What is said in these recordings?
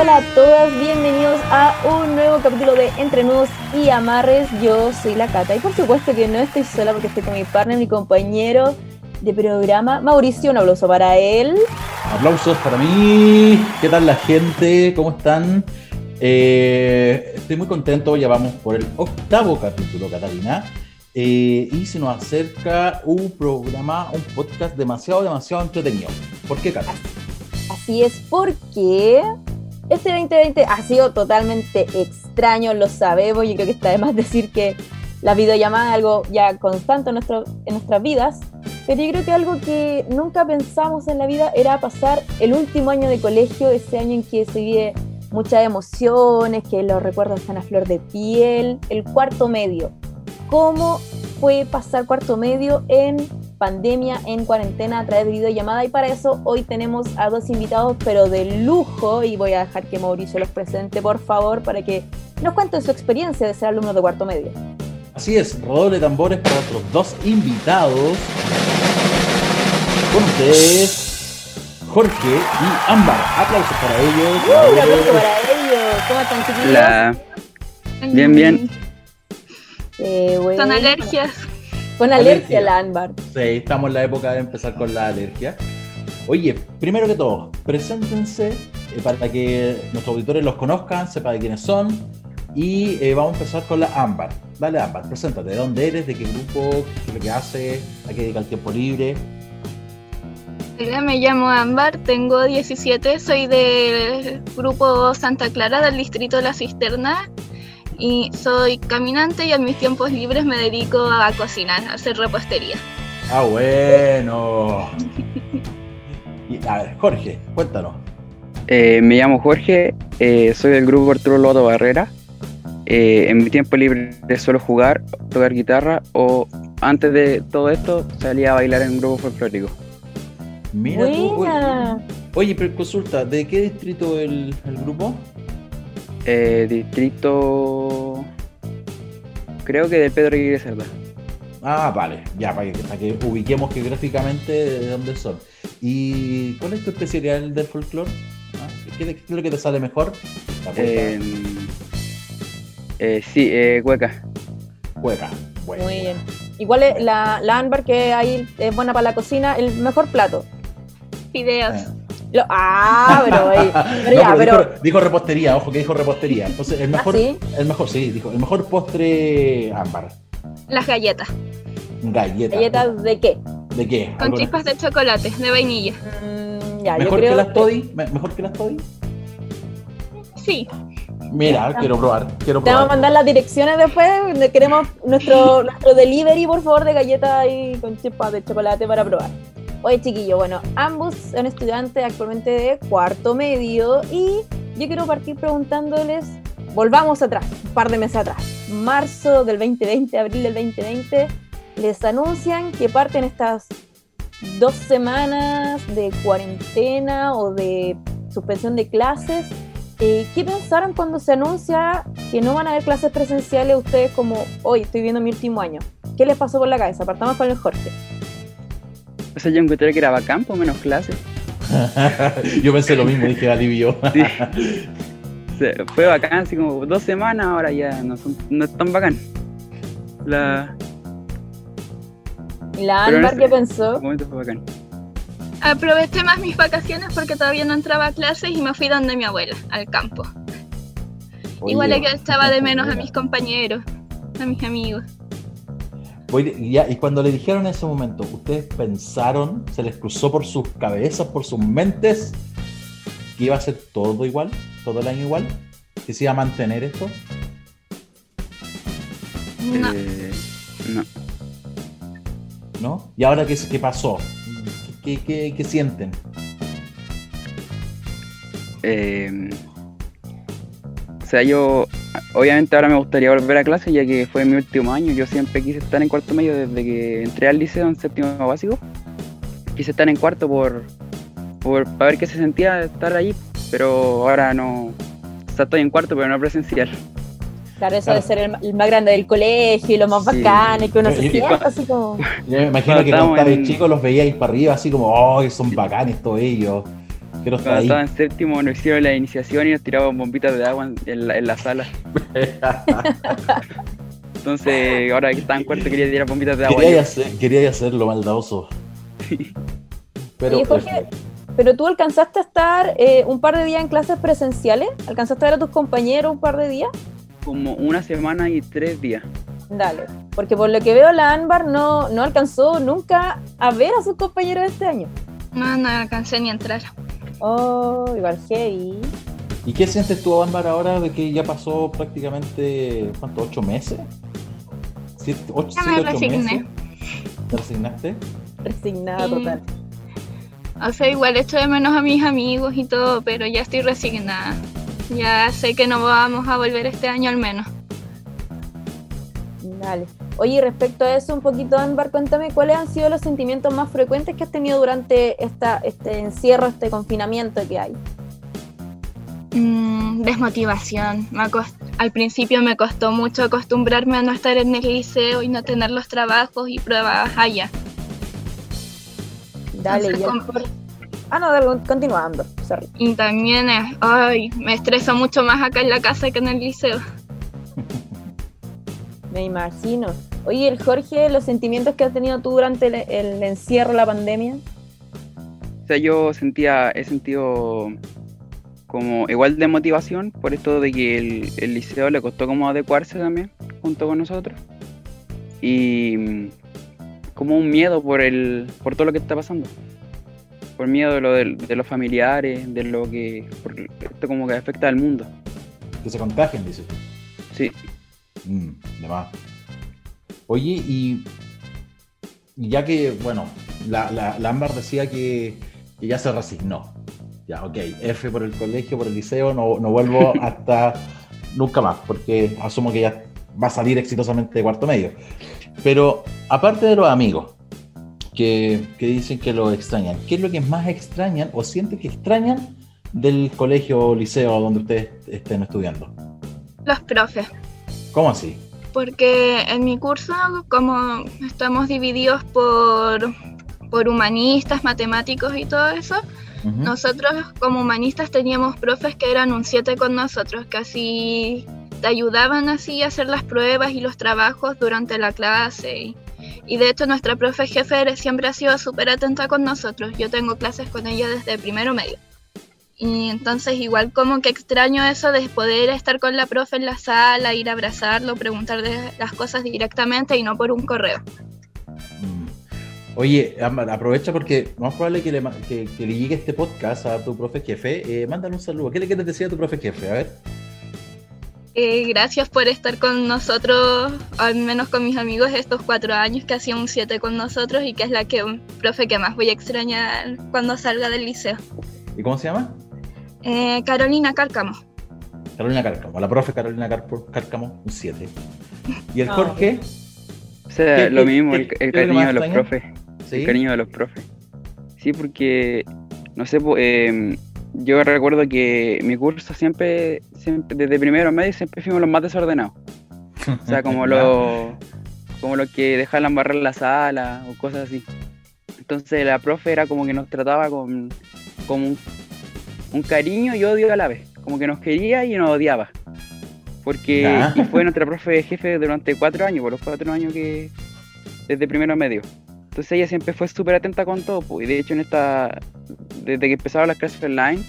Hola, a todos, bienvenidos a un nuevo capítulo de Entre Nudos y Amarres. Yo soy la Cata y por supuesto que no estoy sola porque estoy con mi partner, mi compañero de programa, Mauricio. Un aplauso para él. Aplausos para mí. ¿Qué tal la gente? ¿Cómo están? Eh, estoy muy contento, ya vamos por el octavo capítulo, Catalina. Eh, y se nos acerca un programa, un podcast demasiado, demasiado entretenido. ¿Por qué, Cata? Así es porque este 2020 ha sido totalmente extraño, lo sabemos, y creo que está de más decir que la videollamada es algo ya constante en nuestras vidas, pero yo creo que algo que nunca pensamos en la vida era pasar el último año de colegio, ese año en que se vive muchas emociones, que los recuerdos están a flor de piel, el cuarto medio. ¿Cómo fue pasar cuarto medio en pandemia, en cuarentena, a través de videollamada? Y para eso hoy tenemos a dos invitados, pero de lujo, y voy a dejar que Mauricio los presente, por favor, para que nos cuenten su experiencia de ser alumnos de cuarto medio. Así es, rodor de tambores para otros dos invitados. Con ustedes, Jorge y Ámbar. Aplausos para ellos. ¡Uh, un aplauso para ellos! ¿Cómo están, chiquillos? Hola. Bien, bien. Eh, bueno. Son alergias. Con alergia la Ámbar. Sí, estamos en la época de empezar con la alergia. Oye, primero que todo, preséntense eh, para que nuestros auditores los conozcan, sepan de quiénes son. Y eh, vamos a empezar con la Ámbar. Dale, Ámbar, preséntate. ¿De dónde eres? ¿De qué grupo? ¿Qué es lo que haces? ¿A qué dedica el tiempo libre? Hola, me llamo Ámbar, tengo 17, soy del grupo Santa Clara del distrito de La Cisterna y soy caminante y en mis tiempos libres me dedico a cocinar, a hacer repostería. Ah, bueno. Y, a ver, Jorge, cuéntanos. Eh, me llamo Jorge, eh, soy del grupo Arturo Loto Barrera. Eh, en mi tiempo libre suelo jugar, tocar guitarra o antes de todo esto salía a bailar en un grupo folclórico. Mira tú, oye, oye, pero consulta, ¿de qué distrito el, el grupo? Eh, distrito. Creo que de Pedro Aguirre Cerda. Ah, vale, ya, para que, para que ubiquemos geográficamente de dónde son. ¿Y cuál es tu especialidad del folclore? ¿Ah? ¿Qué, qué es lo que te sale mejor? La cueca. Eh, eh, sí, eh, Hueca. Cueca. Bueno, Muy bien. Igual es la, la Ámbar que ahí es buena para la cocina, el mejor plato. Fideos. Lo- ah, pero, ahí- pero No, ya, pero pero. Dijo, dijo repostería, ojo que dijo repostería. Entonces, el mejor, ¿Ah, sí? el mejor, sí, dijo, el mejor postre ámbar. Las galletas, Galleta. ¿Galletas de qué? ¿De qué? con ¿Alguna- chispas de chocolate, de vainilla. Mm, ya, yo ¿Mejor creo que las Toddy? ¿Me- ¿Mejor que las Toddy? Sí, Mira, quiero probar, quiero Te vamos a probar. mandar las direcciones después. donde Queremos nuestro, nuestro delivery, por favor, de galletas y con chispas de chocolate para probar. Oye, chiquillo, bueno, ambos son estudiantes actualmente de cuarto medio y yo quiero partir preguntándoles, volvamos atrás, un par de meses atrás, marzo del 2020, abril del 2020, les anuncian que parten estas dos semanas de cuarentena o de suspensión de clases. Eh, ¿Qué pensaron cuando se anuncia que no van a haber clases presenciales ustedes como hoy estoy viendo mi último año? ¿Qué les pasó por la cabeza? Partamos con el Jorge. O sea, yo encontré que era bacán, por menos clases. Yo pensé lo mismo, dije alivio. Sí. O sea, fue bacán, así como dos semanas, ahora ya no, son, no es tan bacán. La, ¿Y la Ámbar qué pensó? el momento fue bacán. aproveché más mis vacaciones porque todavía no entraba a clases y me fui donde mi abuela, al campo. Igual Oye, que echaba de menos a mis compañeros, a mis amigos. Y ya, y cuando le dijeron en ese momento, ¿ustedes pensaron, se les cruzó por sus cabezas, por sus mentes, que iba a ser todo igual, todo el año igual? ¿Que se iba a mantener esto? No, Eh, no. ¿No? ¿Y ahora qué, qué pasó? ¿Qué, qué- qué- qué sienten? Eh, sea, yo obviamente ahora me gustaría volver a clase ya que fue mi último año. Yo siempre quise estar en cuarto medio desde que entré al liceo en séptimo básico. Quise estar en cuarto por, por para ver qué se sentía estar ahí, pero ahora no. O sea, estoy en cuarto, pero no presencial. Claro, eso Claro. de ser el, el más grande del colegio y lo más Sí. bacán y que uno se sienta así como... Yo me imagino Cuando que cuando estabais en- chicos los veíais para arriba, así como, ¡oh, son bacanes todos ellos! Cuando ahí. estaba en séptimo nos hicieron la iniciación y nos tiraban bombitas de agua en- en la, en la sala. Entonces, ahora que estaba en cuarto quería tirar bombitas de agua. quería, hacer, quería hacerlo maldadoso. Pero Oye, Jorge, pero tú alcanzaste a estar eh, un par de días en clases presenciales, alcanzaste a ver a tus compañeros un par de días. Como una semana y tres días. Dale, porque por lo que veo la Ámbar no, no alcanzó nunca a ver a sus compañeros este año. No, no alcancé ni a entrar. Oh, igual heavy. ¿Y qué sientes tú, Ámbar, ahora de que ya pasó prácticamente, ¿cuánto? ¿Ocho meses? ¿Siete, ocho, Ya me siete, ocho resigné. meses? ¿Te resignaste? Resignada Sí. total. O sea, igual echo de menos a mis amigos y todo, pero ya estoy resignada. Ya sé que no vamos a volver este año al menos. Dale. Oye, y respecto a eso, un poquito, Ámbar, cuéntame cuáles han sido los sentimientos más frecuentes que has tenido durante esta, este encierro, este confinamiento que hay. Mm, desmotivación. Me Al principio me costó mucho acostumbrarme a no estar en el liceo y no tener los trabajos y pruebas allá. Dale, Entonces, y el ¿cómo? Jorge- Ah, no, Ámbar. Sorry. Y también, es- ay, me estreso mucho más acá en la casa que en el liceo. Me imagino. Oye, el Jorge, los sentimientos que has tenido tú durante el, el encierro, la pandemia. O sea, yo sentía, he sentido como igual de motivación por esto de que el, el liceo le costó como adecuarse también junto con nosotros. Y mm, como un miedo por el por todo lo que está pasando. Por miedo de lo de, los familiares, de lo que por esto como que afecta al mundo. Que se contagien, dices. Sí. Mm, de más. Oye, y ya que, bueno, la, la, la Ámbar decía que, que ya se resignó. Ya, ok, F por el colegio, por el liceo, no, no vuelvo hasta nunca más, porque asumo que ya va a salir exitosamente de cuarto medio. Pero aparte de los amigos que, que dicen que lo extrañan, ¿qué es lo que más extrañan o sienten que extrañan del colegio o liceo donde ustedes estén estudiando? Los profes. ¿Cómo así? Porque en mi curso, como estamos divididos por, por humanistas, matemáticos y todo eso, nosotros como humanistas teníamos profes que eran un 7 con nosotros, que así te ayudaban así a hacer las pruebas y los trabajos durante la clase. Y, y de hecho nuestra profe jefe siempre ha sido súper atenta con nosotros. Yo tengo clases con ella desde primero medio. Y entonces igual como que extraño eso de poder estar con la profe en la sala, ir a abrazarlo, preguntar de las cosas directamente y no por un correo. Mm. Oye, aprovecha porque más probable que le, que, que le llegue este podcast a tu profe jefe. Eh, mándale un saludo. ¿Qué le quieres decir a tu profe jefe? A ver. Eh, gracias por estar con nosotros, al menos con mis amigos, estos cuatro años que hacía un 7 con nosotros y que es la que profe que más voy a extrañar cuando salga del liceo. ¿Y cómo se llama? Eh, Carolina Cárcamo. Carolina Cárcamo. La profe Carolina Cárcamo, un 7. ¿Y el Ah, Jorge? O sea, ¿Qué- lo qué- mismo, qué- el, cariño de los profes. ¿Sí? El cariño de los profes. Sí, porque, no sé, eh, yo recuerdo que mi curso siempre, siempre, desde primero a medio, siempre fuimos los más desordenados. O sea, como los como los que dejaban barrer la sala o cosas así. Entonces la profe era como que nos trataba con, con un, un cariño y odio a la vez. Como que nos quería y nos odiaba. Porque y fue nuestra profe jefe durante cuatro años, por los cuatro años que desde primero a medio. Entonces ella siempre fue súper atenta con todo. pues, Y de hecho en esta, desde que empezaron las clases online,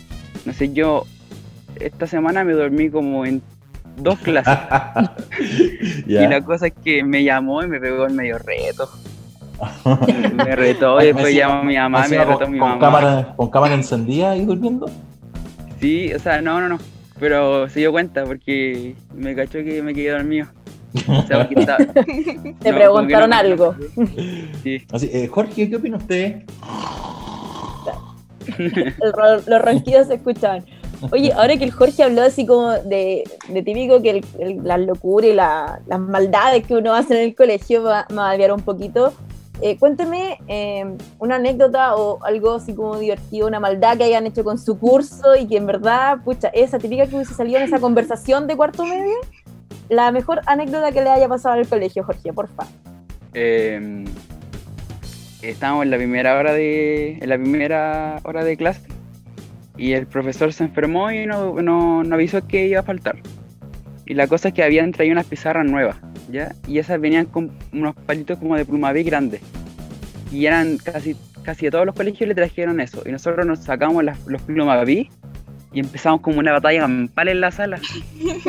no sé, yo esta semana me dormí como en dos clases. Y la cosa es que me llamó y me pegó el medio reto. Me retó y después llamó a mi mamá, me encima retó con, mi mamá. cámara, con cámara encendida y durmiendo. Sí, o sea, no, no, no. Pero se dio cuenta porque me cachó que me quedé dormido. O sea, porque estaba- Te no, preguntaron no- algo. Sí. Así, eh, Jorge, ¿qué opina usted? El ro- los ronquidos se escuchaban. Oye, ahora que el Jorge habló así como de, de típico que el- el- las locuras y la- las maldades que uno hace en el colegio va, me va a desviar un poquito. Eh, cuénteme eh, una anécdota o algo así como divertido, una maldad que hayan hecho con su curso y que en verdad, pucha, esa típica que hubiese salido en esa conversación de cuarto medio. La mejor anécdota que le haya pasado al colegio, Jorge, por favor. Eh, estábamos en la primera hora de. la primera hora de clase. y el profesor se enfermó y no, no, no avisó que iba a faltar. Y la cosa es que habían traído unas pizarras nuevas, ¿ya? Y esas venían con unos palitos como de pluma B grandes. Y eran casi, casi de todos los colegios le trajeron eso. Y nosotros nos sacamos las, los pluma B y empezamos como una batalla campal en la sala.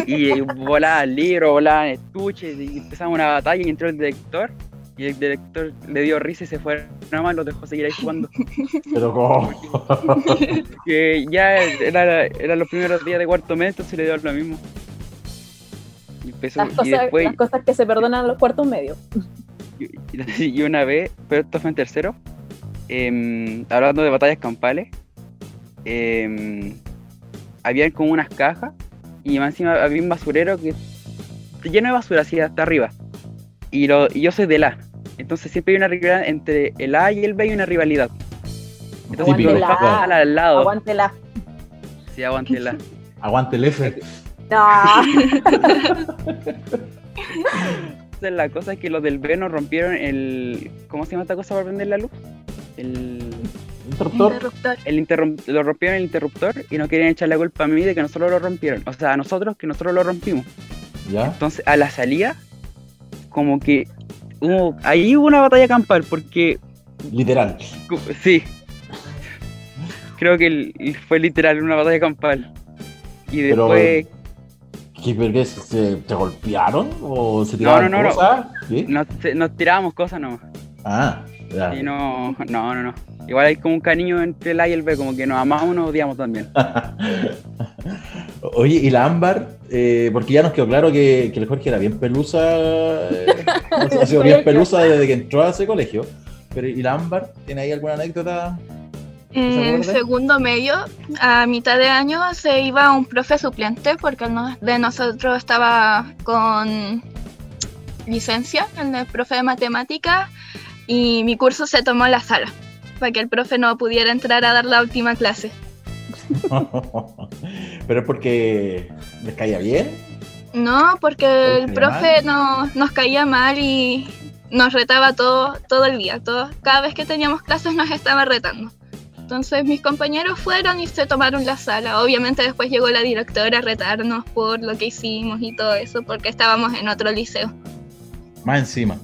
Y volaban libros, volaban estuches, y empezamos una batalla y entró el director. Y el director le dio risa y se fue nada más, los dejó seguir ahí jugando. Pero ¿cómo? Que ya era, eran los primeros días de cuarto mes, entonces le dio lo mismo. Y, empezó, Las y cosas, después, las cosas que se perdonan a los cuartos medios. y, y una vez, pero esto fue en tercero, em, hablando de batallas campales, em, había como unas cajas y más encima había un basurero que lleno de basura así hasta arriba. Y, lo, y yo soy del A. Entonces siempre hay una rivalidad entre el A y el B y una rivalidad. Entonces me dejaba al- lado. Aguántela. Sí, aguante el A. Aguante el F. No. Entonces la cosa es que los del B nos rompieron el... ¿Cómo se llama esta cosa para prender la luz? El... Interruptor. Interruptor. el lo rompieron el interruptor y no querían echar la culpa a mí de que nosotros lo rompieron. O sea, a nosotros que nosotros lo rompimos. ¿Ya? Entonces, a la salida, como que hubo, ahí hubo una batalla campal, porque Literal. sí. Creo que el- fue literal una batalla campal. Y después ¿Qué, pero qué, se, ¿Te golpearon? ¿O se No, tiraban no, no, no. cosas? ¿Sí? nos, nos tirábamos cosas nomás. Ah, ya. Y no, no, no, no. Igual hay como un cariño entre el A y el B, como que nos amamos, nos odiamos también. Oye, y la ámbar, eh, porque ya nos quedó claro que, que el Jorge era bien pelusa, eh, ha sido bien pelusa desde que entró a ese colegio. Pero, ¿y la ámbar? ¿Tiene ahí alguna anécdota? ¿Se En segundo medio, a mitad de año, se iba un profe suplente porque el de nosotros estaba con licencia, el de profe de matemáticas, y mi curso se tomó la sala para que el profe no pudiera entrar a dar la última clase. Pero es porque les caía bien. No, porque ¿Les el profe no, nos caía mal y nos retaba todo, todo el día. Todo, cada vez que teníamos clases nos estaba retando. Entonces mis compañeros fueron y se tomaron la sala. Obviamente después llegó la directora a retarnos por lo que hicimos y todo eso, porque estábamos en otro liceo. Más encima.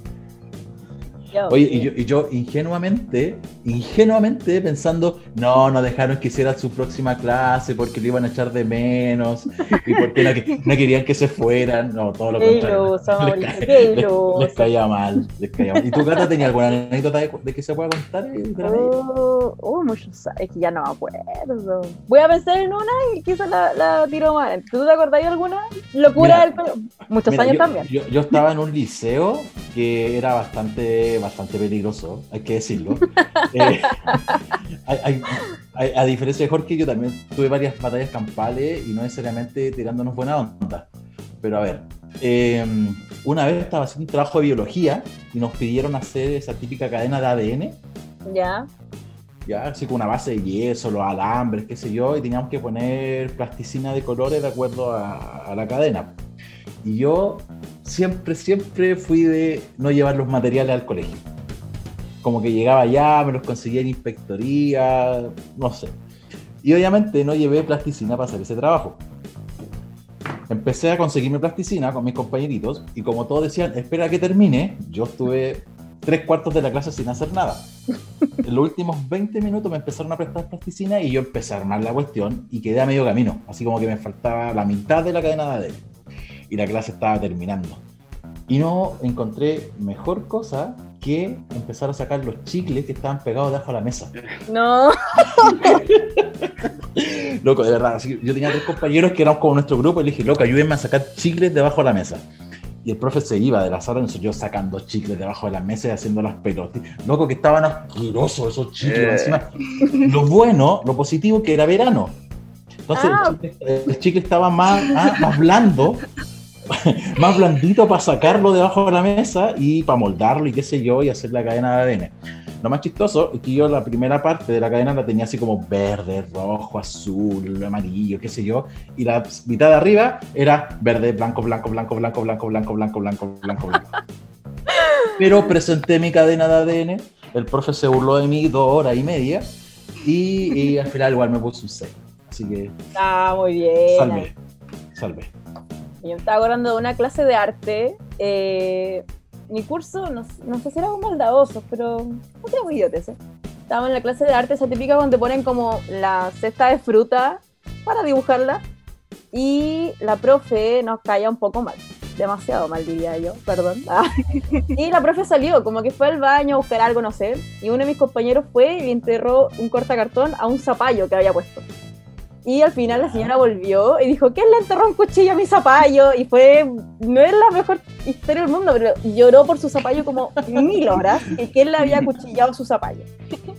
Yo, Oye, y yo, y yo ingenuamente, ingenuamente pensando, no, no dejaron que hiciera su próxima clase porque lo iban a echar de menos y porque no, no querían que se fueran. No, todo lo contrario. Les, les- les caía mal, les caía mal. ¿Y tu gata tenía alguna anécdota de, de que se pueda contar? Oh, oh, muchos es que ya no me acuerdo. Voy a pensar en una y quizás la, la tiro mal. ¿Tú te acordás de alguna? Locura Mira, del pelo. Muchos Mira, años yo, también. Yo, yo estaba en un liceo que era bastante, bastante peligroso, hay que decirlo. Eh, hay- hay- hay- a diferencia de Jorge, yo también tuve varias batallas campales y no necesariamente tirándonos buena onda. Pero a ver, eh, una vez estaba haciendo un trabajo de biología y nos pidieron hacer esa típica cadena de ADN, Ya. ya así con una base de yeso, los alambres, qué sé yo, y teníamos que poner plasticina de colores de acuerdo a, a la cadena. Y yo siempre, siempre fui de no llevar los materiales al colegio. Como que llegaba allá, me los conseguía en inspectoría, no sé. Y obviamente no llevé plasticina para hacer ese trabajo. Empecé a conseguirme plasticina con mis compañeritos y como todos decían, espera que termine, yo estuve tres cuartos de la clase sin hacer nada. En los últimos 20 minutos me empezaron a prestar plasticina y yo empecé a armar la cuestión y quedé a medio camino, así como que me faltaba la mitad de la cadena de ADN y la clase estaba terminando. Y no encontré mejor cosa que empezar a sacar los chicles que estaban pegados debajo de la mesa. No. Loco, de verdad, yo tenía tres compañeros que eran como nuestro grupo y le dije, loco, ayúdenme a sacar chicles debajo de la mesa. Y el profe se iba de la sala, entonces yo sacando chicles debajo de la mesa y haciendo las pelotas. Loco, que estaban asquerosos esos chicles. Eh. Encima, lo bueno, lo positivo, que era verano. Entonces Ah. el, chicle, el chicle estaba más, ah, más blando, más blandito para sacarlo debajo de la mesa y para moldarlo y qué sé yo, y hacer la cadena de ADN. Lo más chistoso es que yo la primera parte de la cadena la tenía así como verde, rojo, azul, amarillo, qué sé yo, y la mitad de arriba era verde, blanco, blanco, blanco, blanco, blanco, blanco, blanco, blanco, blanco, blanco. Pero presenté mi cadena de ADN, el profe se burló de mí dos horas y media, y, y al final igual me puso un 6. Así que Ah, muy bien. salve, salve. Yo me estaba acordando de una clase de arte. eh, mi curso, no, no sé si era con maldadosos, pero no muy idiotes. ¿eh? En la clase de arte, esa típica donde ponen como la cesta de fruta para dibujarla. Y la profe nos caía un poco mal. Demasiado mal, diría yo, perdón. Y la profe salió, como que fue al baño a buscar algo, no sé. Y uno de mis compañeros fue y le enterró un cortacartón a un zapallo que había puesto. Y al final la señora volvió y dijo, ¿quién le enterró un cuchillo a mi zapallo? Y fue, no es la mejor historia del mundo, pero lloró por su zapallo como mil horas, que quién le había cuchillado su zapallo.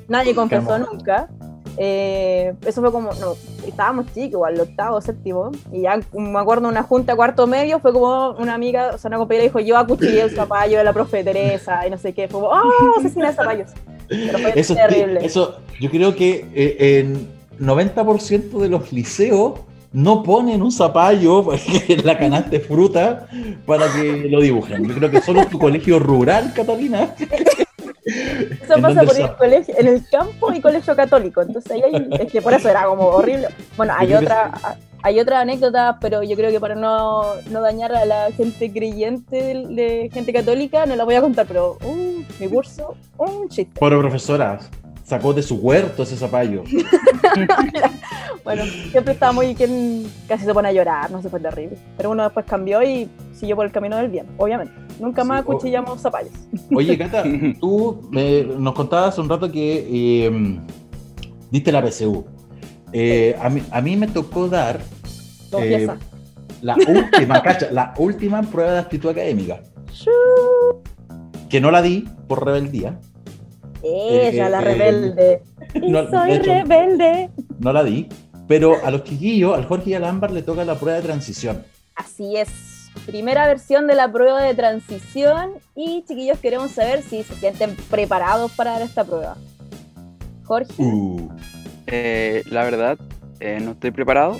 Nadie confesó nunca. Eh, eso fue como, no, estábamos chicos, igual, octavo, séptimo, y ya me acuerdo una junta cuarto medio, fue como una amiga, o sea, una compañera dijo, yo acuchillé el zapallo de la profe Teresa, y no sé qué, fue como, ¡oh, asesina de zapallos! Pero fue Eso, terrible. eso, yo creo que eh, en 90% de los liceos no ponen un zapallo en la canasta de fruta para que lo dibujen. Yo creo que solo tu colegio rural, Catalina. Eso ¿En pasa por el colegio, en el campo y colegio católico. Entonces ahí hay- es que por eso era como horrible. Bueno, hay otra, hay otra anécdota, pero yo creo que para no, no dañar a la gente creyente de, de gente católica, no la voy a contar, pero uh, mi curso, un chiste. Pobre profesora, sacó de su huerto ese zapallo. Bueno, siempre estaba muy quien casi se pone a llorar, no sé, fue terrible. Pero uno después cambió y siguió por el camino del bien, obviamente. Nunca más Sí, cuchillamos zapallos. Oye, Cata, tú me- nos contabas un rato que eh, diste la PSU. Eh, a, mí, a mí me tocó dar. Eh, la última, cacha, la última prueba de actitud académica. Que no la di por rebeldía. Ella, eh, la eh, rebelde. Y no, de soy hecho- rebelde. No la di. Pero a los chiquillos, al Jorge y al Ámbar le toca la prueba de transición. Así es. Primera versión de la prueba de transición y chiquillos queremos saber si se sienten preparados para dar esta prueba. Jorge, Uh, Eh, la verdad, eh, no estoy preparado.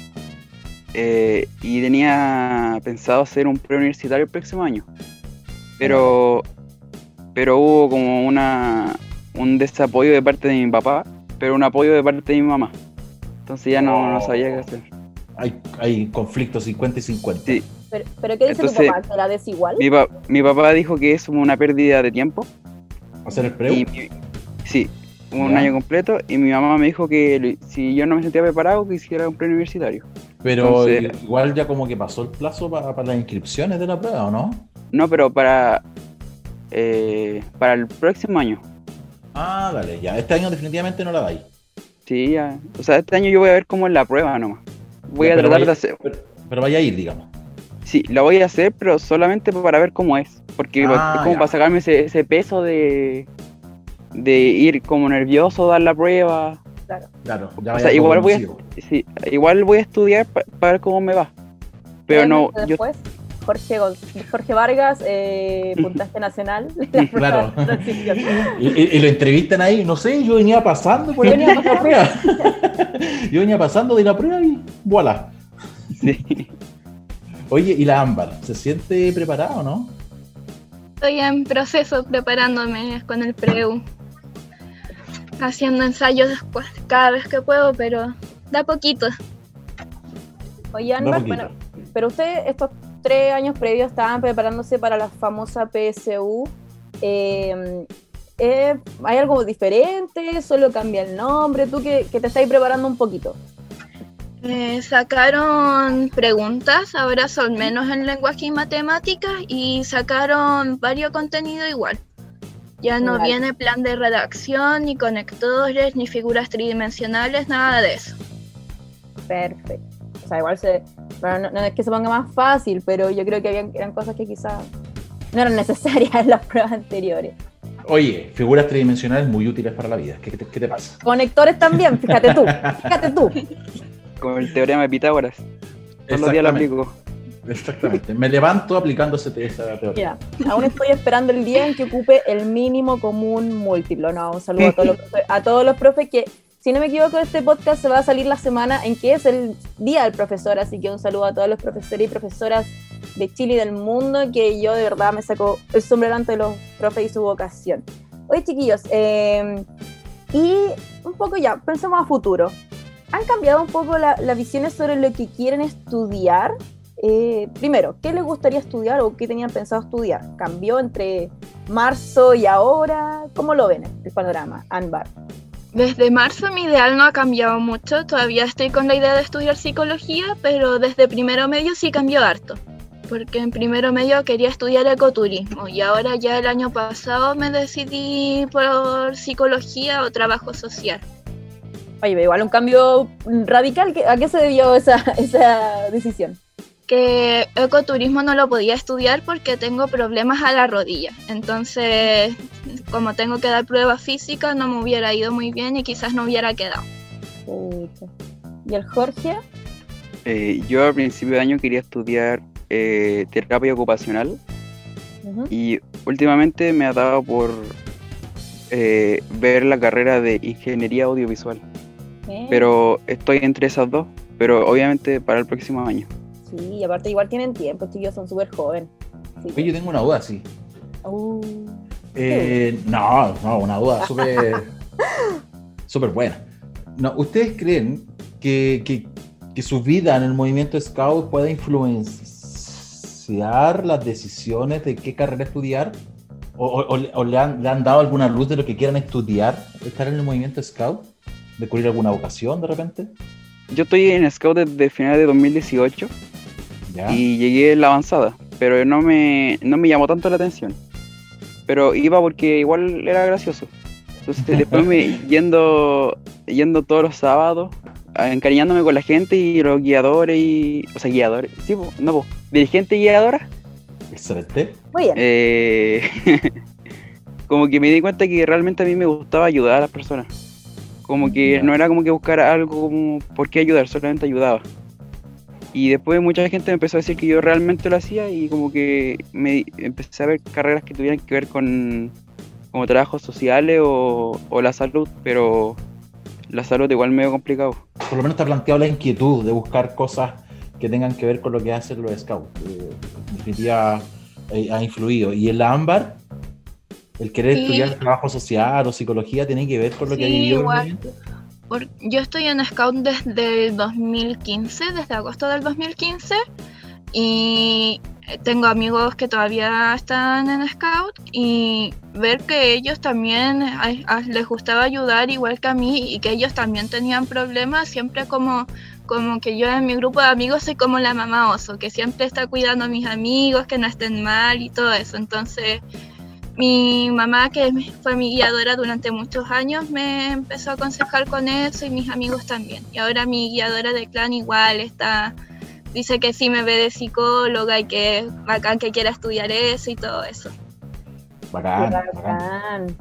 eh, y tenía pensado hacer un preuniversitario el próximo año. Pero, pero hubo como una, un desapoyo de parte de mi papá, pero un apoyo de parte de mi mamá. Entonces ya no, no sabía qué hacer. hay, hay conflictos 50 y 50. Sí. pero, pero ¿qué dice Entonces- tu papá? ¿Que la desigual? Mi, pa- mi papá dijo que es como una pérdida de tiempo. Hacer el preu. Y mi- sí, un Ya. año completo. Y mi mamá me dijo que si yo no me sentía preparado, que hiciera un preuniversitario. Pero entonces- igual ya como que pasó el plazo para, para las inscripciones de la prueba, ¿o no? No, pero para, eh, para el próximo año. Ah, dale, ya. Este año definitivamente no la dais. Sí, ya. O sea, este año yo voy a ver cómo es la prueba nomás. Voy Ya, a tratar vaya- de hacer. Pero, pero vaya a ir, digamos. Sí, la voy a hacer, pero solamente para ver cómo es. Porque Ah, es como ya. para sacarme ese, ese peso de, de ir como nervioso, dar la prueba. Claro, ya O sea, igual voy a, sí, igual voy a estudiar pa- para ver cómo me va. Pero no, yo, Después, Jorge, Jorge Vargas, eh, puntaje nacional. la Claro. Y, y- y lo entrevistan ahí, no sé, yo venía pasando por venía la prueba. Yo venía pasando de la prueba y voilà. sí. Oye, ¿y la Ámbar? ¿Se siente preparado, no? Estoy en proceso preparándome con el preu. Haciendo ensayos después, cada vez que puedo, pero da poquito. Oye, Ámbar, bueno, pero ustedes estos tres años previos estaban preparándose para la famosa PSU. eh, eh, ¿Hay algo diferente? ¿Solo cambia el nombre? ¿Tú que, que te estáis preparando un poquito? Eh, sacaron preguntas, ahora son menos en lenguaje y matemáticas, y sacaron varios contenidos igual. Ya no Vale. viene plan de redacción, ni conectores, ni figuras tridimensionales, nada de eso. Perfecto. O sea, igual se. Bueno, no, no es que se ponga más fácil, pero yo creo que habían, eran cosas que quizás no eran necesarias en las pruebas anteriores. Oye, figuras tridimensionales muy útiles para la vida. ¿Qué, te- qué te pasa? Conectores también, fíjate tú, fíjate tú. Con el teorema de Pitágoras. Todos los días lo Exactamente. aplico. Exactamente. Me levanto aplicando ese- esa teoría. Mira, aún estoy esperando el día en que ocupe el mínimo común múltiplo. No, un saludo a todos los a todos los profes que, si no me equivoco, este podcast se va a salir la semana en que es el día del profesor, así que un saludo a todos los profesores y profesoras de Chile y del mundo, que yo de verdad me saco el sombrero ante los profes y su vocación. Oye, chiquillos, eh, y un poco ya, pensemos a futuro. ¿han cambiado un poco la- las visiones sobre lo que quieren estudiar? Eh, primero, ¿qué les gustaría estudiar o qué tenían pensado estudiar? ¿Cambió entre marzo y ahora? ¿Cómo lo ven el panorama, Anbar? Desde marzo mi ideal no ha cambiado mucho, todavía estoy con la idea de estudiar psicología, pero desde primero medio sí cambió harto, porque en primero medio quería estudiar ecoturismo y ahora ya el año pasado me decidí por psicología o trabajo social. Oye, igual un cambio radical. ¿qué- ¿A qué se debió esa, esa decisión? Que ecoturismo no lo podía estudiar porque tengo problemas a la rodilla, entonces como tengo que dar prueba física no me hubiera ido muy bien y quizás no hubiera quedado. ¿Y el Jorge? Eh, yo al principio de año quería estudiar eh, terapia ocupacional y últimamente me ha dado por eh, ver la carrera de ingeniería audiovisual. Eh, Pero estoy entre esas dos, pero obviamente para el próximo año. Sí, y aparte igual tienen tiempo, chicos, son súper jóvenes. Sí. Oye, yo tengo una duda, sí. Uh, Eh, no, no, una duda súper súper buena. No, ¿Ustedes creen que, que- que su vida en el movimiento Scout puede influenciar las decisiones de qué carrera estudiar? ¿O, o- o le- o le, han, le han dado alguna luz de lo que quieran estudiar? ¿Estar en el movimiento Scout? ¿Descubrir alguna vocación de repente? Yo estoy en Scout desde finales de 2018 ¿Ya? y llegué en la avanzada, pero no me, no me llamó tanto la atención. Pero iba porque igual era gracioso. Entonces después me yendo, yendo todos los sábados, a- encariñándome con la gente y los guiadores y. O sea, guiadores. Sí, po, no, po, dirigente y guiadora. Excelente. muy bien. eh, como que me di cuenta que realmente a mí me gustaba ayudar a las personas. Como que no era como que buscar algo como por qué ayudar, solamente ayudaba. Y después mucha gente me empezó a decir que yo realmente lo hacía y como que me empecé a ver carreras que tuvieran que ver con como trabajos sociales o, o la salud, pero la salud igual medio complicado. Por lo menos te ha planteado la inquietud de buscar cosas que tengan que ver con lo que hacen los Scouts. Eh, en definitiva, eh, ha influido. Y en la ámbar, el querer Sí. estudiar trabajo social o psicología tiene que ver con lo que ha vivido el igual. Yo estoy en Scout desde el 2015, desde agosto del 2015, y tengo amigos que todavía están en Scout y ver que ellos también les gustaba ayudar igual que a mí y que ellos también tenían problemas, siempre como, como que yo en mi grupo de amigos soy como la mamá oso, que siempre está cuidando a mis amigos, que no estén mal y todo eso. Entonces mi mamá, que fue mi guiadora durante muchos años, me empezó a aconsejar con eso y mis amigos también. Y ahora mi guiadora de clan igual está, dice que sí me ve de psicóloga y que es bacán que quiera estudiar eso y todo eso. Bacán, Qué bacán.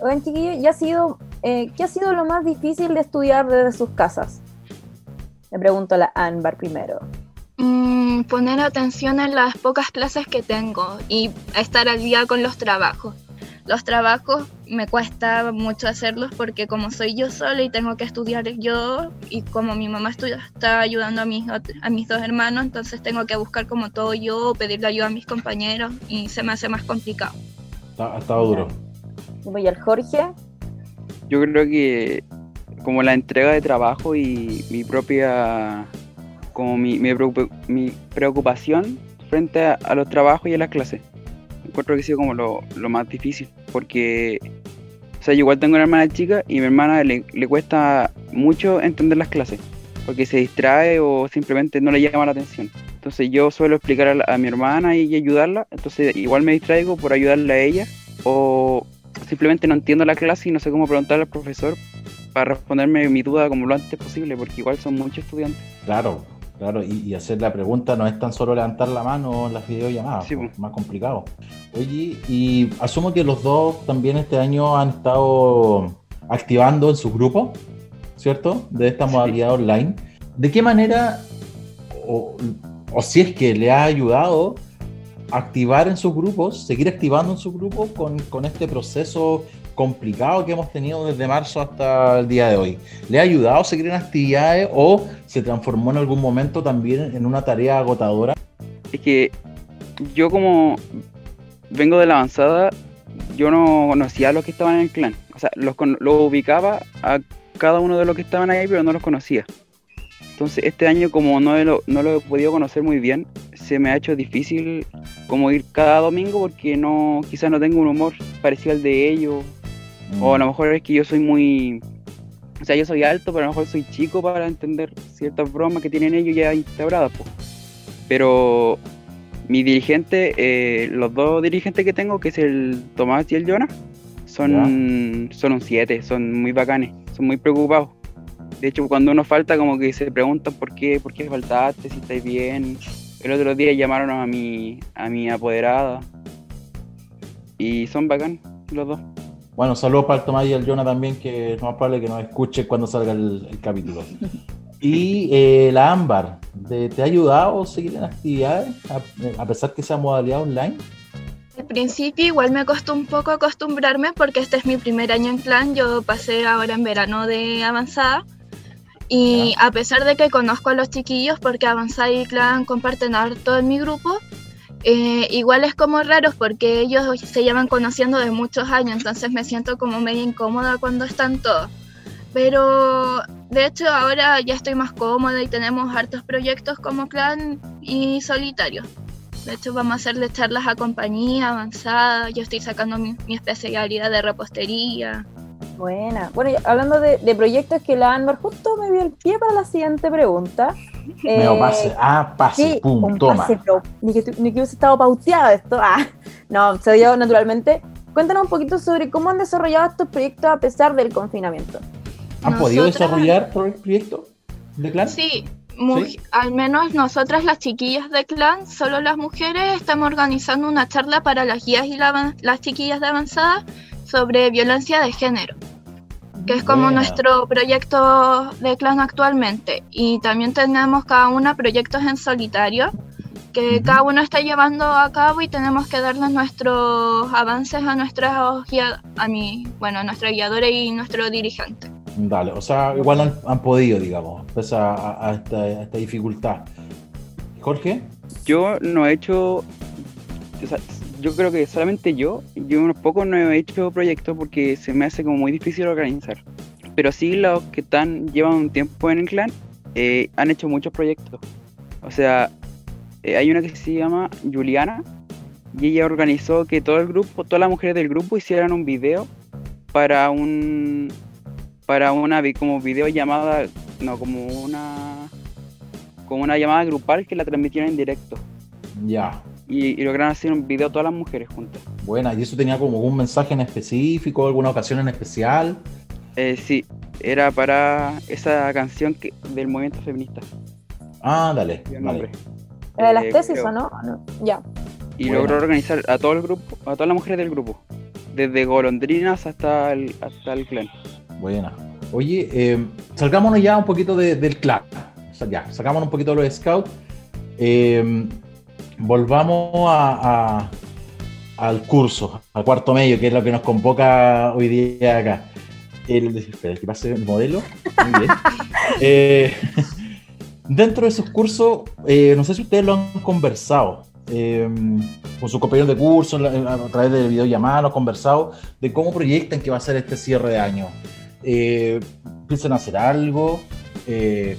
Oigan, chiquillos, ¿y ha sido, eh, ¿qué ha sido lo más difícil de estudiar desde sus casas? Le pregunto a la Anbar primero. Mm, poner atención en las pocas clases que tengo y estar al día con los trabajos. Los trabajos me cuesta mucho hacerlos porque como soy yo sola y tengo que estudiar yo y como mi mamá está ayudando a mis, a mis dos hermanos, entonces tengo que buscar como todo yo, pedirle ayuda a mis compañeros y se me hace más complicado. Está- ha estado duro. ¿Y el Jorge? Yo creo que como la entrega de trabajo y mi propia, como mi, mi, preocup- mi preocupación frente a, a los trabajos y a las clases. Encuentro que ha sido como lo, lo más difícil, porque, o sea, yo igual tengo una hermana chica y a mi hermana le, le cuesta mucho entender las clases, porque se distrae o simplemente no le llama la atención. Entonces yo suelo explicar a, la- a mi hermana y ayudarla, entonces igual me distraigo por ayudarle a ella, o simplemente no entiendo la clase y no sé cómo preguntarle al profesor para responderme mi duda como lo antes posible, porque igual son muchos estudiantes. Claro, claro. Y, y hacer la pregunta no es tan solo levantar la mano en las videollamadas, Sí, pues. más complicado. Oye, y asumo que los dos también este año han estado activando en sus grupos, ¿cierto? De esta Sí. modalidad online. ¿De qué manera, o, o si es que le ha ayudado activar en sus grupos, seguir activando en sus grupos con, con este proceso complicado que hemos tenido desde marzo hasta el día de hoy? ¿Le ha ayudado a seguir en actividades o se transformó en algún momento también en una tarea agotadora? Es que yo como vengo de la avanzada, yo no conocía a los que estaban en el clan. O sea, los, los ubicaba a cada uno de los que estaban ahí, pero no los conocía. Entonces este año como no lo, no lo he podido conocer muy bien, se me ha hecho difícil como ir cada domingo porque no quizás no tengo un humor parecido al de ellos. O a lo mejor es que yo soy muy... O sea, yo soy alto, pero a lo mejor soy chico para entender ciertas bromas que tienen ellos ya instauradas. pues. Pero mi dirigente, eh, los dos dirigentes que tengo, que es el Tomás y el Jonas, son, son un 7, son muy bacanes, son muy preocupados. De hecho, cuando uno falta, como que se preguntan por qué, por qué faltaste, si estáis bien. El otro día llamaron a mi, a mi apoderada. Y son bacán los dos. Bueno, saludos para el Tomás y el Jonah también, que es más probable que nos escuche cuando salga el, el capítulo. Y eh, la Ámbar, ¿te, te ha ayudado a seguir en actividades, a, a pesar que sea modalidad online? Al principio igual me costó un poco acostumbrarme porque este es mi primer año en clan, yo pasé ahora en verano de avanzada y a pesar de que conozco a los chiquillos porque avanzada y clan comparten harto en mi grupo, eh, igual es como raro porque ellos se llevan conociendo de muchos años, entonces me siento como medio incómoda cuando están todos. Pero de hecho ahora ya estoy más cómoda y tenemos hartos proyectos como clan y solitario. De hecho vamos a hacerle charlas a compañía avanzada, yo estoy sacando mi especialidad de repostería. Buena. Bueno, hablando de, de proyectos que la Anbar justo me dio el pie para la siguiente pregunta. Me Eh, pase. Ah, pase, sí, pum, un toma. pase, pero ni que, ni que hubiese estado pauteado esto. Ah, no, se dio naturalmente. Cuéntanos un poquito sobre cómo han desarrollado estos proyectos a pesar del confinamiento. ¿Han podido Nosotras- desarrollar todo el proyecto de clan? Sí, ¿Sí? al menos nosotras las chiquillas de clan, solo las mujeres, estamos organizando una charla para las guías y la las chiquillas de avanzada sobre violencia de género, que es como Buena. nuestro proyecto de clan actualmente. Y también tenemos cada una proyectos en solitario que cada uno está llevando a cabo y tenemos que darles nuestros avances a nuestras guía- a mi, bueno, a nuestra guiadora y nuestro dirigente. Dale, o sea, igual han, han podido, digamos, pese a, a- a esta, a esta dificultad. Jorge, Yo no he hecho, o sea, yo creo que solamente yo, yo unos pocos no he hecho proyectos porque se me hace como muy difícil organizar. Pero sí los que están, llevan un tiempo en el clan, eh, han hecho muchos proyectos. O sea, eh, hay una que se llama Juliana y ella organizó que todo el grupo, todas las mujeres del grupo hicieran un video para un, para una como video llamada, no, como una, como una llamada grupal que la transmitieron en directo ya, y, y lograron hacer un video todas las mujeres juntas. buena. ¿Y eso tenía como un mensaje en específico, alguna ocasión en especial? Eh, sí, era para esa canción que, del movimiento feminista. Ah, dale, el dale. nombre. ¿La de las Eh, tesis creo. o no? Ya. Y Buena. logró organizar a todo el grupo, a todas las mujeres del grupo, desde golondrinas hasta el, hasta el clan. Buena. Oye, eh, salgámonos ya un poquito de- del clan. O sea, ya, sacámonos un poquito de los scouts. Eh, volvamos a, a- al curso, al cuarto medio, que es lo que nos convoca hoy día acá. El, espera, que pase el modelo. Muy bien. Eh, dentro de esos cursos, eh, no sé si ustedes lo han conversado eh, con sus compañeros de curso, a través de videollamadas, lo han conversado de cómo proyectan que va a ser este cierre de año. Eh, ¿Piensan hacer algo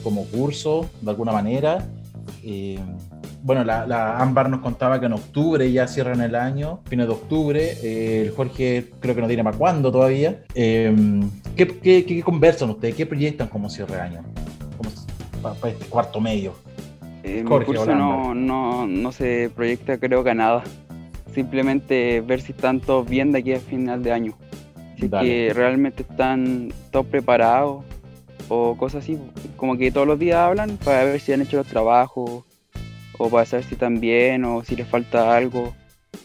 como curso, de alguna manera? Bueno, la, la Ámbar nos contaba que en octubre ya cierran el año, fines de octubre. Eh, el Jorge creo que no tiene para cuándo todavía. Eh, ¿qué, qué, qué conversan ustedes? ¿Qué proyectan como cierre de año? Para este cuarto medio. Eh, mi Jorge curso no, no, no se proyecta creo que a nada. Simplemente ver si están todos bien de aquí a final de año. Si es que realmente están todos preparados o cosas así. Como que todos los días hablan para ver si han hecho los trabajos o para saber si están bien o si les falta algo.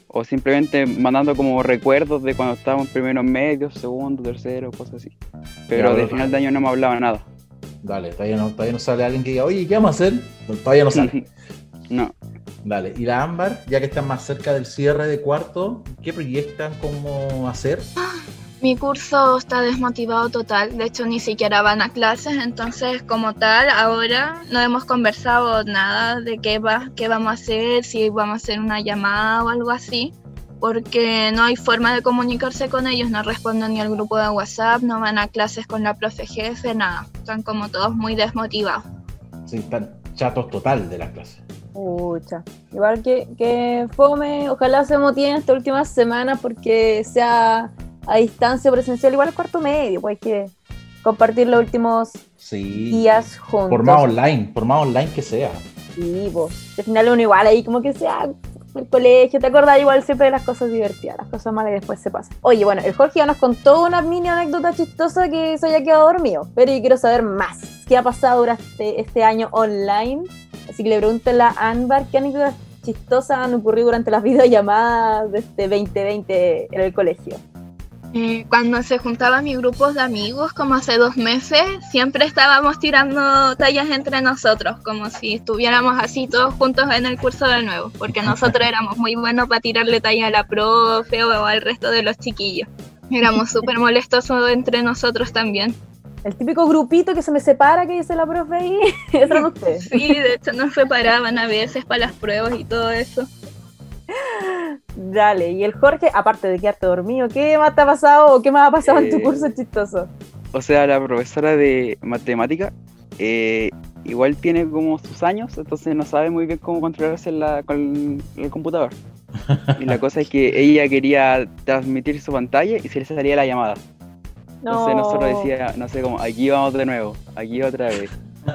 O simplemente mandando como recuerdos de cuando estábamos en primeros medios, segundo, tercero, cosas así. Pero Ya, de final de año no me hablaba nada. Dale, todavía no, todavía no sale alguien que diga, oye, ¿qué vamos a hacer? Todavía no sale. no. Dale, y la Ámbar, ya que están más cerca del cierre de cuarto, ¿qué proyectan cómo hacer? Mi curso está desmotivado total, de hecho ni siquiera van a clases, entonces como tal ahora no hemos conversado nada de qué, va, qué vamos a hacer, si vamos a hacer una llamada o algo así, porque no hay forma de comunicarse con ellos, no responden ni al grupo de WhatsApp, no van a clases con la profe jefe, nada. Están como todos muy desmotivados. Sí, están chatos total de las clases. Pucha. Igual que, que fome, ojalá se motiven esta última semana porque sea a distancia presencial, igual el cuarto medio, pues hay que compartir los últimos Sí. días juntos. Por más online, por más online que sea. Sí, pues. Al final uno igual ahí como que sea el colegio, te acordás igual siempre de las cosas divertidas, las cosas malas que después se pasan. Oye, bueno, el Jorge ya nos contó una mini anécdota chistosa que se haya quedado dormido, pero yo quiero saber más. ¿Qué ha pasado durante este año online? Así que le pregunto a la Anbar, ¿qué anécdotas chistosas han ocurrido durante las videollamadas de este 2020 en el colegio? Eh, cuando se juntaban mis grupos de amigos, como hace dos meses, siempre estábamos tirando tallas entre nosotros, como si estuviéramos así todos juntos en el curso de nuevo, porque nosotros éramos muy buenos para tirarle talla a la profe o al resto de los chiquillos. Éramos súper molestosos entre nosotros también. El típico grupito que se me separa que dice la profe ahí, eran ustedes. Sí, de hecho nos separaban a veces para las pruebas y todo eso. Dale, y el Jorge, aparte de quedarte dormido, ¿qué más te ha pasado o qué más ha pasado en tu Eh, curso chistoso? O sea, la profesora de matemática eh, igual tiene como sus años, entonces no sabe muy bien cómo controlarse la- con el computador. Y la cosa es que ella quería transmitir su pantalla y se le salía la llamada. Entonces nosotros decía, no sé, como aquí vamos de nuevo, aquí otra vez.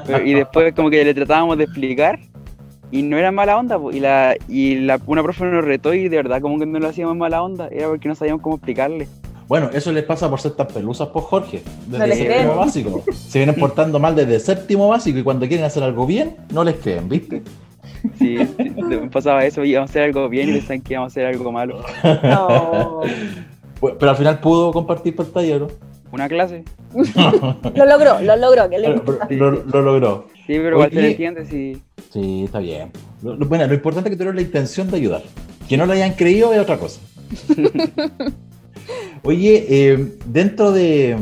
Pero- y después como que le tratábamos de explicar y no era mala onda, po, y la y la, una profe nos retó y de verdad como que no lo hacíamos mala onda, era porque no sabíamos cómo explicarle. Bueno, eso les pasa por ser tan pelusas por Jorge. No Desde les séptimo creen. básico. Se vienen portando mal desde séptimo básico y cuando quieren hacer algo bien, no les creen, ¿viste? Sí, pasaba eso, íbamos a hacer algo bien y pensaban que íbamos a hacer algo malo. No. Pero al final pudo compartir pantalla, ¿no? Una clase. Lo logró, lo logró. Que le- Pero- pero lo, lo logró. Sí, pero igual se entiende, sí. Sí, está bien. Lo, lo- bueno, lo importante es que tuvieron la intención de ayudar. Que no lo hayan creído es otra cosa. Oye, eh, dentro de,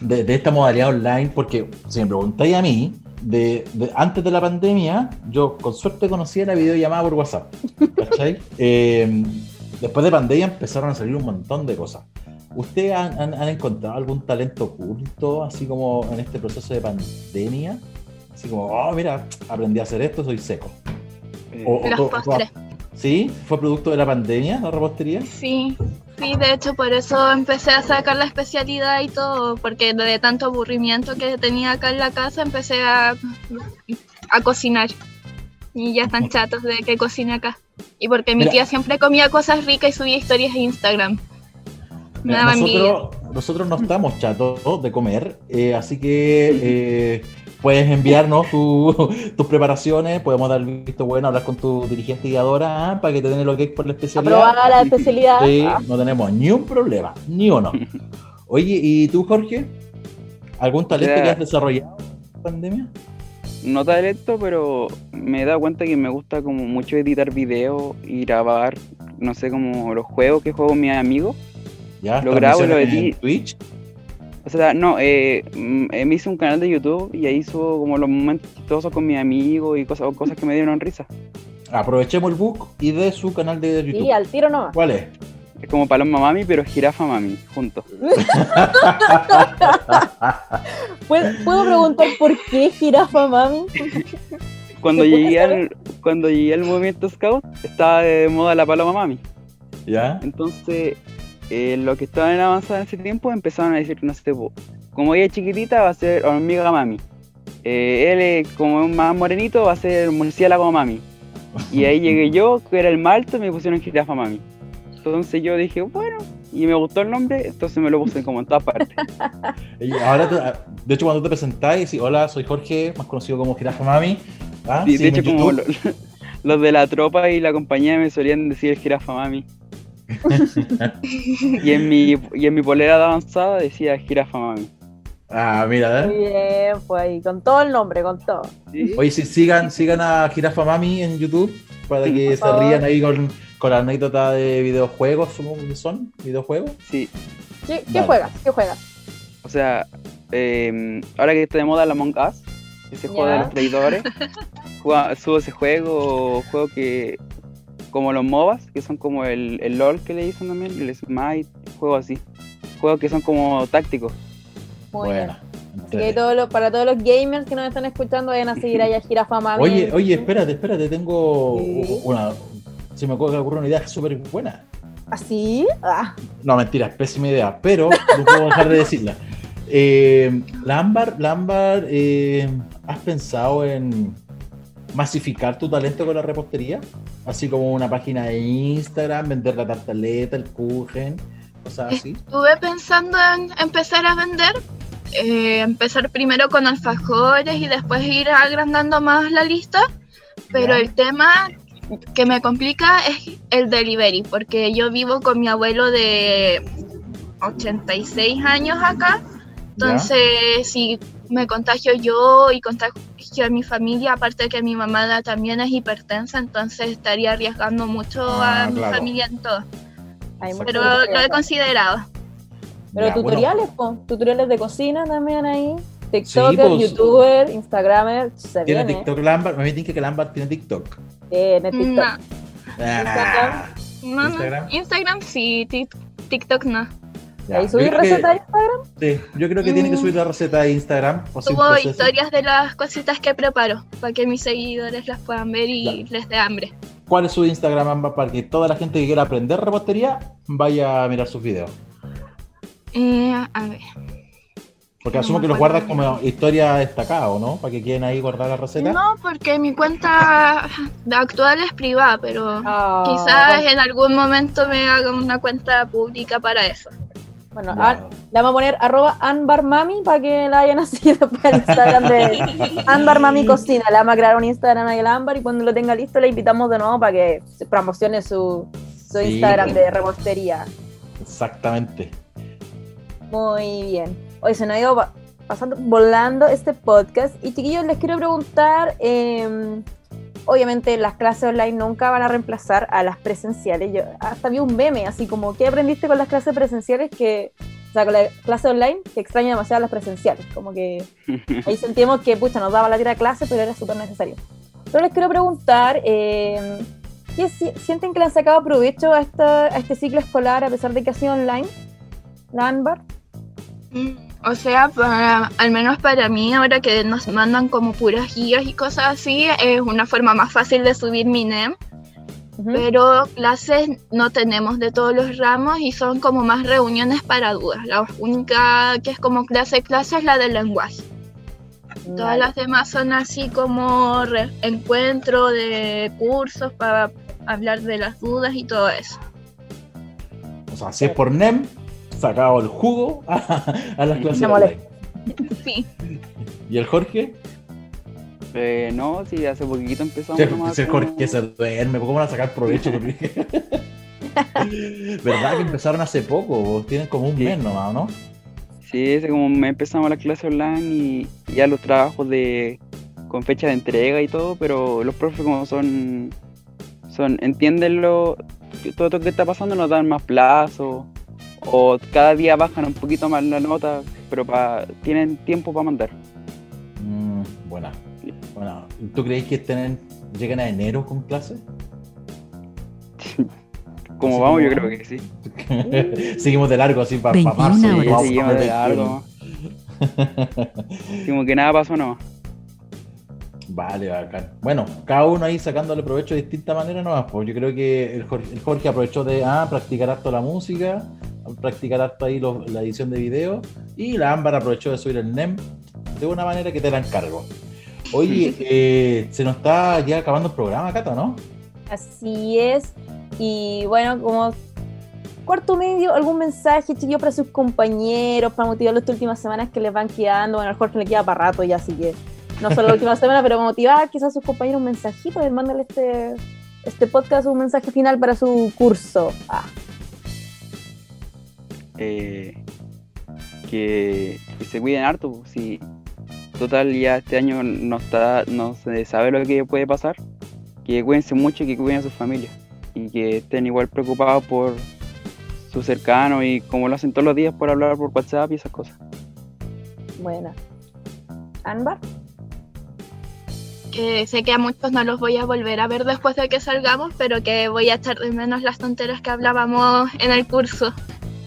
de- de esta modalidad online, porque si me preguntáis a mí, de, de- antes de la pandemia, yo con suerte conocía la videollamada por WhatsApp. ¿Cachai? Eh, después de pandemia empezaron a salir un montón de cosas. ¿Ustedes han, han- han encontrado algún talento oculto, así como en este proceso de pandemia? Así como, oh, mira, aprendí a hacer esto, soy seco. Eh, O- o- Los o- postres. ¿Sí? ¿Fue producto de la pandemia, la repostería? Sí, sí, de hecho por eso empecé a sacar la especialidad y todo, porque de tanto aburrimiento que tenía acá en la casa empecé a, a cocinar. Y ya están chatos de que cocine acá. Y porque mi Mira. tía siempre comía cosas ricas y subía historias a Instagram. Mira, nosotros, nosotros no estamos chatos de comer, eh, así que eh, puedes enviarnos tu- tus preparaciones, podemos dar visto bueno, hablar con tu dirigente guiadora ah, para que te den el ok por la especialidad. Aprobada la especialidad. Sí, no tenemos ni un problema, ni uno. Oye, ¿y tú, Jorge? ¿Algún talento que has desarrollado en la pandemia? No talento, pero me he dado cuenta que me gusta como mucho editar videos y grabar, no sé, como los juegos que juego con mis amigos. ¿Ya? Lo grabo y lo ¿Transmisiones en edito. Twitch? O sea, no, eh, mm, eh, me hice un canal de YouTube y ahí subo como los momentos chistosos con mis amigos y cosas, o cosas que me dieron risa. Aprovechemos el book y de su canal de YouTube. Sí, al tiro nomás. ¿Cuál es? Es como Paloma Mami, pero Jirafa Mami, juntos. ¿Puedo, puedo preguntar por qué jirafa, mami? Cuando ¿Se puede llegué, al, cuando llegué al movimiento Scout, estaba de moda la Paloma Mami. ¿Ya? Entonces, eh, los que estaban en avanzada en ese tiempo empezaron a decir, no sé, como ella es chiquitita va a ser hormiga mami. Eh, él es como más morenito va a ser murciélago mami. Y ahí llegué yo, que era el más alto, y me pusieron jirafa mami. Entonces yo dije, bueno, y me gustó el nombre, entonces me lo puse como en todas partes. Y ahora, te- de hecho, cuando te presentáis, decís, hola, soy Jorge, más conocido como Jirafa Mami. Ah, Y de hecho, como lo- los de la tropa y la compañía me solían decir el jirafa mami. Y, en mi, y en mi polera de avanzada decía jirafa mami. Ah, mira, Muy ¿eh? bien, pues ahí, con todo el nombre, con todo. ¿Sí? Oye, sí, sigan, sigan a Jirafa Mami en YouTube para que se favor. rían ahí con, con la anécdota de videojuegos, supongo que son, videojuegos. Sí. ¿Qué, qué Dale. juegas? ¿Qué juegas? O sea, eh, ahora que está de moda la Among Us, ese juego de los traidores, juega- subo ese juego, juego que como los MOBAs, que son como el, el LOL que le dicen también, el Smite, juegos así. Juegos que son como tácticos. Muy bien. Buena. Así que todos los- para todos los gamers que nos están escuchando, vayan a seguir allá a Jirafa Mami. Oye, oye, espérate, espérate, tengo Sí. una. Se me ocurre ocurre una idea súper buena. ¿Así? Ah, No, mentira, es pésima idea, pero no puedo dejar de decirla. Eh, la Ámbar, la Ámbar, eh, ¿has pensado en masificar tu talento con la repostería? Así como una página de Instagram, vender la tartaleta, el kuchen, cosas así. Estuve pensando en empezar a vender, eh, empezar primero con alfajores y después ir agrandando más la lista, pero el tema que me complica es el delivery, porque yo vivo con mi abuelo de 86 años acá, entonces si me contagio yo y contagio a mi familia, aparte que mi mamá también es hipertensa, entonces estaría arriesgando mucho Ah, a mi claro. familia en todo, hay mucho pero lo he considerado. Pero Ya, bueno. tutoriales, po, tutoriales de cocina también ahí. TikToker, pues. YouTuber, Instagramer, se ¿Tiene viene. TikTok la Ámbar? Me dicen que la Ámbar tiene TikTok. Tiene TikTok. No, Ah, no, no. Instagram. Instagram sí, Tik- TikTok no. Ya. Ahí recetas de Instagram. Sí, yo creo que tiene que Mm. subir la receta de Instagram. o Subo historias de las cositas que preparo para que mis seguidores las puedan ver y les dé hambre. ¿Cuál es su Instagram, Ámbar, para que toda la gente que quiera aprender repostería vaya a mirar sus videos? Eh, a ver. Porque asumo que los guardas como historia destacada, ¿o no? Para que queden ahí guardar la receta. No, porque mi cuenta actual es privada, pero Ah, quizás en algún momento me haga una cuenta pública para eso. Bueno, ah, le vamos a poner arroba anbarmami para que la vayan a seguir después al Instagram de Anbar Mami Cocina. Le vamos a crear un Instagram ahí al Anbar y cuando lo tenga listo le invitamos de nuevo para que promocione su, su Sí, Instagram pues. de repostería. Exactamente. Muy bien. Hoy se nos ha ido pa- pasando, volando este podcast. Y chiquillos, les quiero preguntar, eh, obviamente las clases online nunca van a reemplazar a las presenciales. Yo hasta vi un meme, así como, ¿qué aprendiste con las clases presenciales que... O sea, con la clase online que extraña demasiado las presenciales. Como que ahí sentimos que, pucha, nos daba la tira clase, pero era súper necesario. Pero les quiero preguntar, eh, ¿qué si- sienten que le han sacado provecho a, esta, a este ciclo escolar a pesar de que ha sido online? ¿La Anbar? Mm, O sea, para, al menos para mí, ahora que nos mandan como puras guías y cosas así, es una forma más fácil de subir mi NEM. Ujú. Pero clases no tenemos de todos los ramos y son como más reuniones para dudas. La única que es como clase clase es la del lenguaje. Todas Vale. las demás son así como encuentro de cursos para hablar de las dudas y todo eso. O sea, si es por NEM, sacado el jugo a, a las clases. Sí, ¿Y el Jorge? Eh, no, sí, hace poquito empezamos Sí, nomás ese como- Jorge se duerme, ¿cómo van a sacar provecho? ¿Verdad que empezaron hace poco? Tienen como un Sí. mes nomás, ¿no? Sí, ese como me empezamos la clase online y y ya los trabajos de con fecha de entrega y todo, pero los profes como son son entienden lo todo lo que está pasando nos dan más plazo o cada día bajan un poquito más la nota, pero pa, tienen tiempo para mandar. Mm, buena. Bueno, ¿tú crees que estén, lleguen a enero con clases? Como vamos, yo creo que sí. Seguimos de largo así para 21 marzo. Sí, vamos seguimos de largo. Como que nada pasó nomás. Vale, bacán. Bueno, cada uno ahí sacándole provecho de distinta manera nomás. Pues yo creo que el Jorge, el Jorge aprovechó de ah, practicar harto la música, practicar harto ahí la edición de video, y la Ámbar aprovechó de subir el NEM de una manera que te la encargo. Oye, eh, se nos está ya acabando el programa, Cata, ¿no? Así es. Y bueno, como cuarto medio, algún mensaje, chiquillos, para sus compañeros, para motivar las últimas semanas que les van quedando. Bueno, al Jorge le queda para rato ya, así que no solo la última semana, pero motivar quizás a sus compañeros un mensajito, mándale este, este podcast, un mensaje final para su curso. Ah, eh, que, que se cuiden harto. Si total ya este año no está, no se sabe lo que puede pasar, que cuídense mucho y que cuiden a sus familias y que estén igual preocupados por sus cercanos y como lo hacen todos los días por hablar por WhatsApp y esas cosas. buena. Anbar, que sé que a muchos no los voy a volver a ver después de que salgamos, pero que voy a echar de menos las tonteras que hablábamos en el curso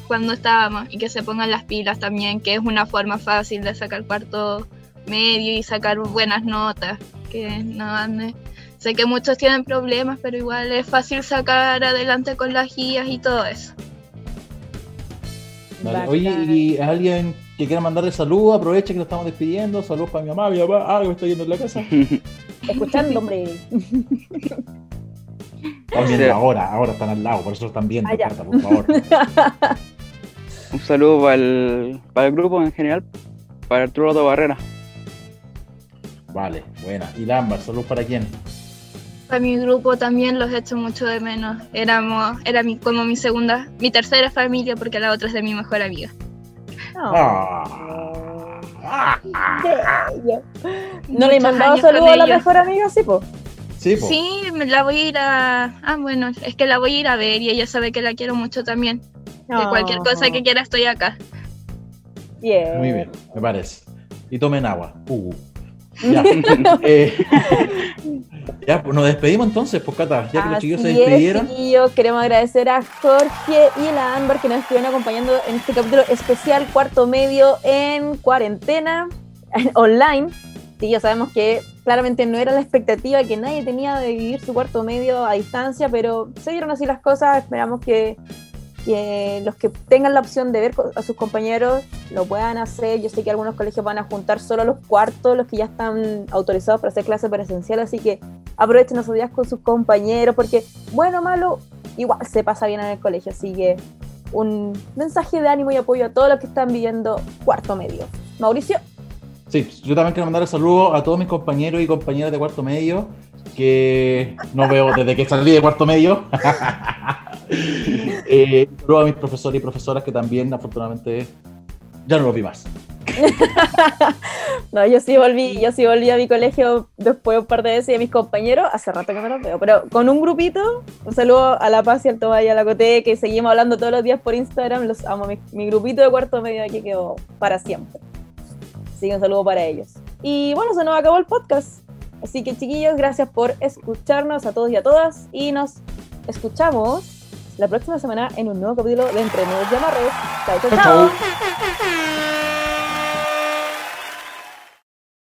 cuando estábamos y que se pongan las pilas también, que es una forma fácil de sacar cuarto medio y sacar buenas notas, que no ande. Sé que muchos tienen problemas, pero igual es fácil sacar adelante con las guías y todo eso. Vale. Oye, ¿y alguien que quiera mandarle saludos? Aprovecha que nos estamos despidiendo. Saludos para mi mamá, mi papá, algo está yendo en la casa. Escuchando, hombre. Ahora, ahora están al lado, por eso están viendo, Ah, ya. Cata, por favor. Un saludo para el, para el grupo en general, para Arturo de Barrera. Vale, buena. Y Lámbar, saludos para quién. Para mi grupo también los echo mucho de menos. Éramos, era mi, como mi segunda, mi tercera familia porque la otra es de mi mejor amiga. No. Ah. Bello. ¿No le he mandado saludos a la ellos. mejor amiga? Sí, po. Sí, po. Sí, me la voy a ir a... Ah, bueno, es que la voy a ir a ver y ella sabe que la quiero mucho también. De cualquier cosa que quiera estoy acá. Bien. Muy bien, me parece. Y tomen agua. Uh. Ya. Eh, ya, pues nos despedimos entonces, pues Cata, ya que los chiquillos se es, despidieron. chiquillos. queremos agradecer a Jorge y a la Ámbar que nos estuvieron acompañando en este capítulo especial cuarto medio en cuarentena online. Sí, ya sabemos que claramente no era la expectativa que nadie tenía de vivir su cuarto medio a distancia, pero se dieron así las cosas. Esperamos que, que los que tengan la opción de ver a sus compañeros lo puedan hacer. Yo sé que algunos colegios van a juntar solo los cuartos, los que ya están autorizados para hacer clase presencial, así que aprovechen esos días con sus compañeros, porque bueno o malo, igual se pasa bien en el colegio. Así que un mensaje de ánimo y apoyo a todos los que están viviendo cuarto medio. Mauricio, Sí, yo también quiero mandar saludos a todos mis compañeros y compañeras de cuarto medio, que no veo desde que salí de cuarto medio. eh, a mis profesores y profesoras que también, afortunadamente, ya no los vi más. no, yo sí volví, yo sí volví a mi colegio después de un par de veces y a mis compañeros, hace rato que me los veo, pero con un grupito, un saludo a La Paz y al Tobay y a la Cote, que seguimos hablando todos los días por Instagram, los amo, mi, mi grupito de cuarto medio aquí quedó para siempre. Así que un saludo para ellos. Y bueno, se nos acabó el podcast. Así que chiquillos, gracias por escucharnos a todos y a todas. Y nos escuchamos la próxima semana en un nuevo capítulo de Entre Nudos y Amarres. chao. chao. chao.